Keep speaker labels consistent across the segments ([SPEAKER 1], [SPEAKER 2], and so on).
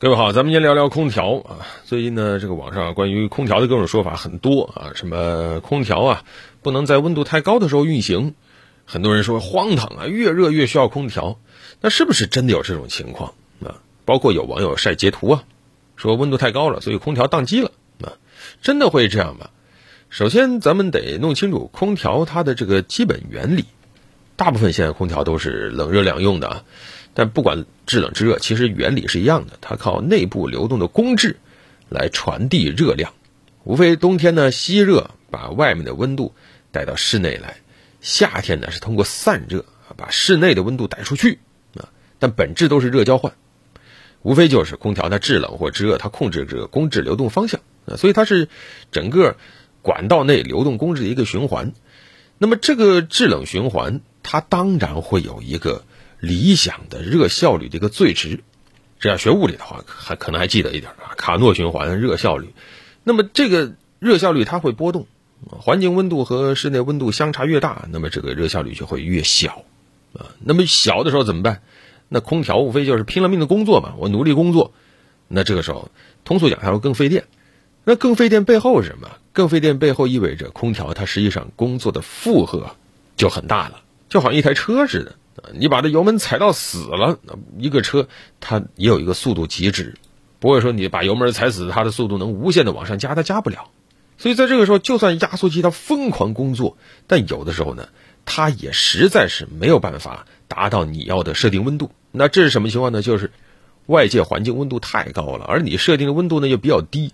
[SPEAKER 1] 各位好，咱们先聊聊空调啊。最近呢，这个网上关于空调的各种说法很多啊，什么空调啊不能在温度太高的时候运行，很多人说荒唐啊，越热越需要空调。那是不是真的有这种情况啊？包括有网友晒截图啊，说温度太高了，所以空调宕机了啊，真的会这样吗？首先，咱们得弄清楚空调它的这个基本原理。大部分现在空调都是冷热两用的啊。但不管制冷制热，其实原理是一样的，它靠内部流动的工质来传递热量。无非冬天呢吸热，把外面的温度带到室内来；夏天呢是通过散热把室内的温度带出去啊。但本质都是热交换，无非就是空调它制冷或制热，它控制这个工质流动方向啊，所以它是整个管道内流动工质的一个循环。那么这个制冷循环，它当然会有一个。理想的热效率的一个最值，这要学物理的话，还可能还记得一点啊，卡诺循环热效率。那么这个热效率它会波动，环境温度和室内温度相差越大，那么这个热效率就会越小啊。那么小的时候怎么办？那空调无非就是拼了命的工作嘛，我努力工作，那这个时候通俗讲它会更费电。那更费电背后是什么？更费电背后意味着空调它实际上工作的负荷就很大了，就好像一台车似的。你把这油门踩到死了，一个车它也有一个速度极值，不会说你把油门踩死，它的速度能无限的往上加，它加不了。所以在这个时候，就算压缩机它疯狂工作，但有的时候呢，它也实在是没有办法达到你要的设定温度。那这是什么情况呢？就是外界环境温度太高了，而你设定的温度呢又比较低，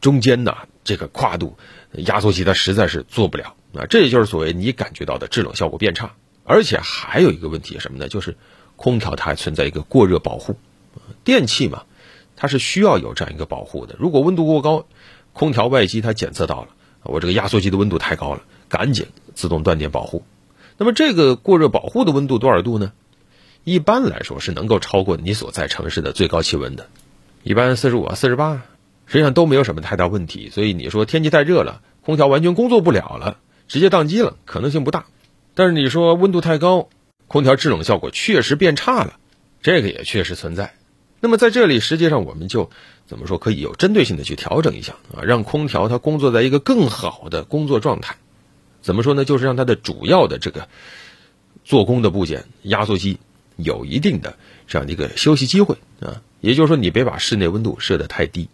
[SPEAKER 1] 中间呢这个跨度，压缩机它实在是做不了。啊，这也就是所谓你感觉到的制冷效果变差。而且还有一个问题什么呢？就是空调它还存在一个过热保护，电器嘛，它是需要有这样一个保护的。如果温度过高，空调外机它检测到了，我这个压缩机的温度太高了，赶紧自动断电保护。那么这个过热保护的温度多少度呢？一般来说是能够超过你所在城市的最高气温的，一般四十五、四十八，实际上都没有什么太大问题。所以你说天气太热了，空调完全工作不了了，直接宕机了，可能性不大。但是你说温度太高，空调制冷效果确实变差了，这个也确实存在。那么在这里，实际上我们就怎么说可以有针对性的去调整一下啊，让空调它工作在一个更好的工作状态。怎么说呢？就是让它的主要的这个做工的部件压缩机有一定的这样的一个休息机会啊。也就是说，你别把室内温度设得太低，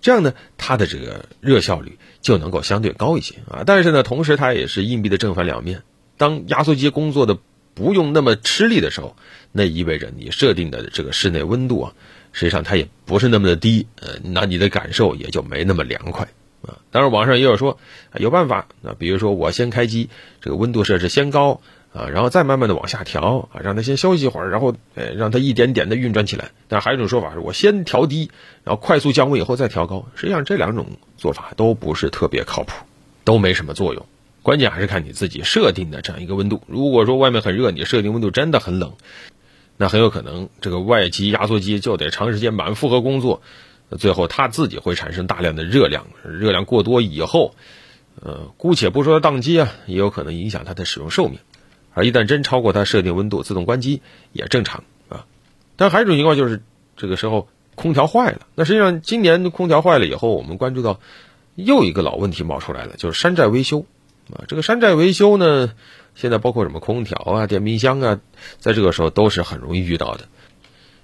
[SPEAKER 1] 这样呢，它的这个热效率就能够相对高一些啊。但是呢，同时它也是硬币的正反两面。当压缩机工作的不用那么吃力的时候，那意味着你设定的这个室内温度啊，实际上它也不是那么的低，呃，那你的感受也就没那么凉快啊。当然，网上也有说有办法，那比如说我先开机，这个温度设置先高啊，然后再慢慢的往下调啊，让它先休息一会儿，然后呃让它一点点的运转起来。但还有一种说法是我先调低，然后快速降温以后再调高。实际上这两种做法都不是特别靠谱，都没什么作用。关键还是看你自己设定的这样一个温度。如果说外面很热，你设定温度真的很冷，那很有可能这个外机压缩机就得长时间满负荷工作，最后它自己会产生大量的热量，热量过多以后，呃，姑且不说它宕机啊，也有可能影响它的使用寿命。而一旦真超过它设定温度，自动关机也正常啊。但还有一种情况就是这个时候空调坏了。那实际上今年空调坏了以后，我们关注到又一个老问题冒出来了，就是山寨维修。啊，这个山寨维修呢，现在包括什么空调啊、电冰箱啊，在这个时候都是很容易遇到的。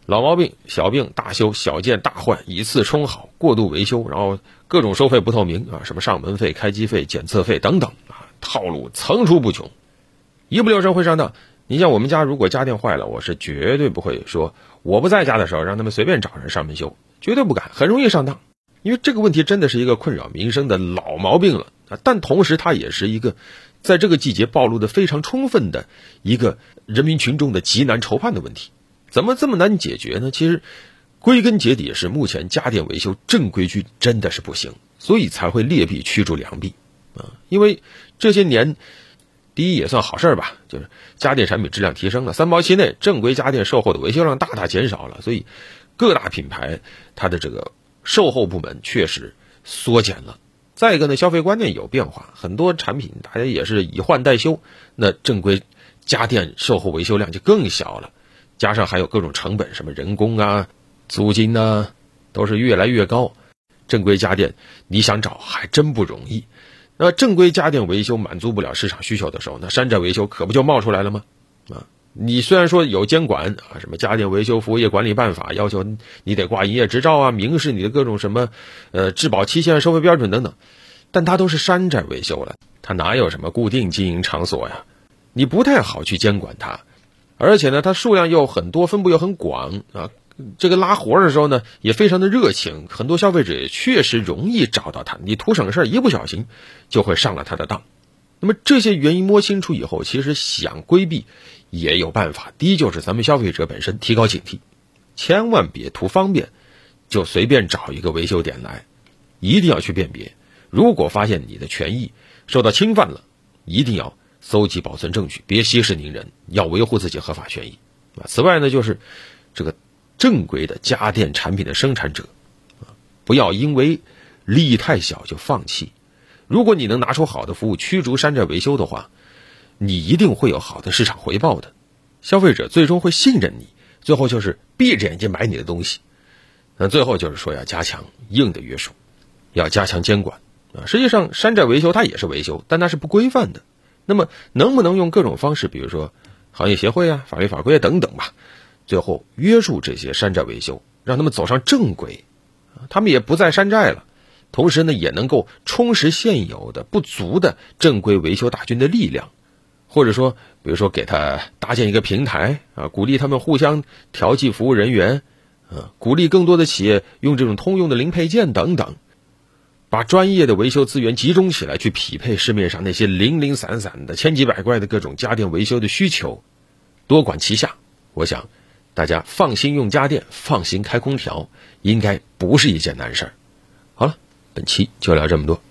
[SPEAKER 1] 老毛病、小病、大修、小件、大换，以次充好，过度维修，然后各种收费不透明啊，什么上门费、开机费、检测费等等啊，套路层出不穷，一不留神会上当。你像我们家如果家电坏了，我是绝对不会说我不在家的时候让他们随便找人上门修，绝对不敢，很容易上当。因为这个问题真的是一个困扰民生的老毛病了啊！但同时，它也是一个在这个季节暴露的非常充分的一个人民群众的极难筹判的问题。怎么这么难解决呢？其实归根结底是目前家电维修正规军真的是不行，所以才会劣币驱逐良币啊！因为这些年，第一也算好事吧，就是家电产品质量提升了，三包期内正规家电售后的维修量大大减少了，所以各大品牌它的这个。售后部门确实缩减了，再一个呢，消费观念有变化，很多产品大家也是以换代修，那正规家电售后维修量就更小了，加上还有各种成本，什么人工啊、租金呢都是越来越高，正规家电你想找还真不容易。那正规家电维修满足不了市场需求的时候，那山寨维修可不就冒出来了吗？啊，你虽然说有监管啊，什么家电维修服务业管理办法要求你得挂营业执照啊，明示你的各种什么呃质保期限、收费标准等等，但它都是山寨维修了，它哪有什么固定经营场所呀？你不太好去监管它，而且呢，它数量又很多，分布又很广啊。这个拉活的时候呢，也非常的热情，很多消费者也确实容易找到他。你图省事，一不小心就会上了他的当。那么这些原因摸清楚以后，其实想规避也有办法。第一就是咱们消费者本身提高警惕，千万别图方便就随便找一个维修点来，一定要去辨别。如果发现你的权益受到侵犯了，一定要搜集保存证据，别息事宁人，要维护自己合法权益啊。此外呢，就是这个。正规的家电产品的生产者，不要因为利益太小就放弃。如果你能拿出好的服务驱逐山寨维修的话，你一定会有好的市场回报的。消费者最终会信任你，最后就是闭着眼睛买你的东西。那最后就是说要加强硬的约束，要加强监管啊。实际上，山寨维修它也是维修，但它是不规范的。那么，能不能用各种方式，比如说行业协会啊、法律法规等等吧？最后约束这些山寨维修，让他们走上正轨，他们也不再山寨了。同时呢，也能够充实现有的不足的正规维修大军的力量，或者说，比如说给他搭建一个平台啊，鼓励他们互相调剂服务人员，啊，鼓励更多的企业用这种通用的零配件等等，把专业的维修资源集中起来，去匹配市面上那些零零散散的千奇百怪的各种家电维修的需求，多管齐下。我想。大家放心用家电，放心开空调，应该不是一件难事儿。本期就聊这么多。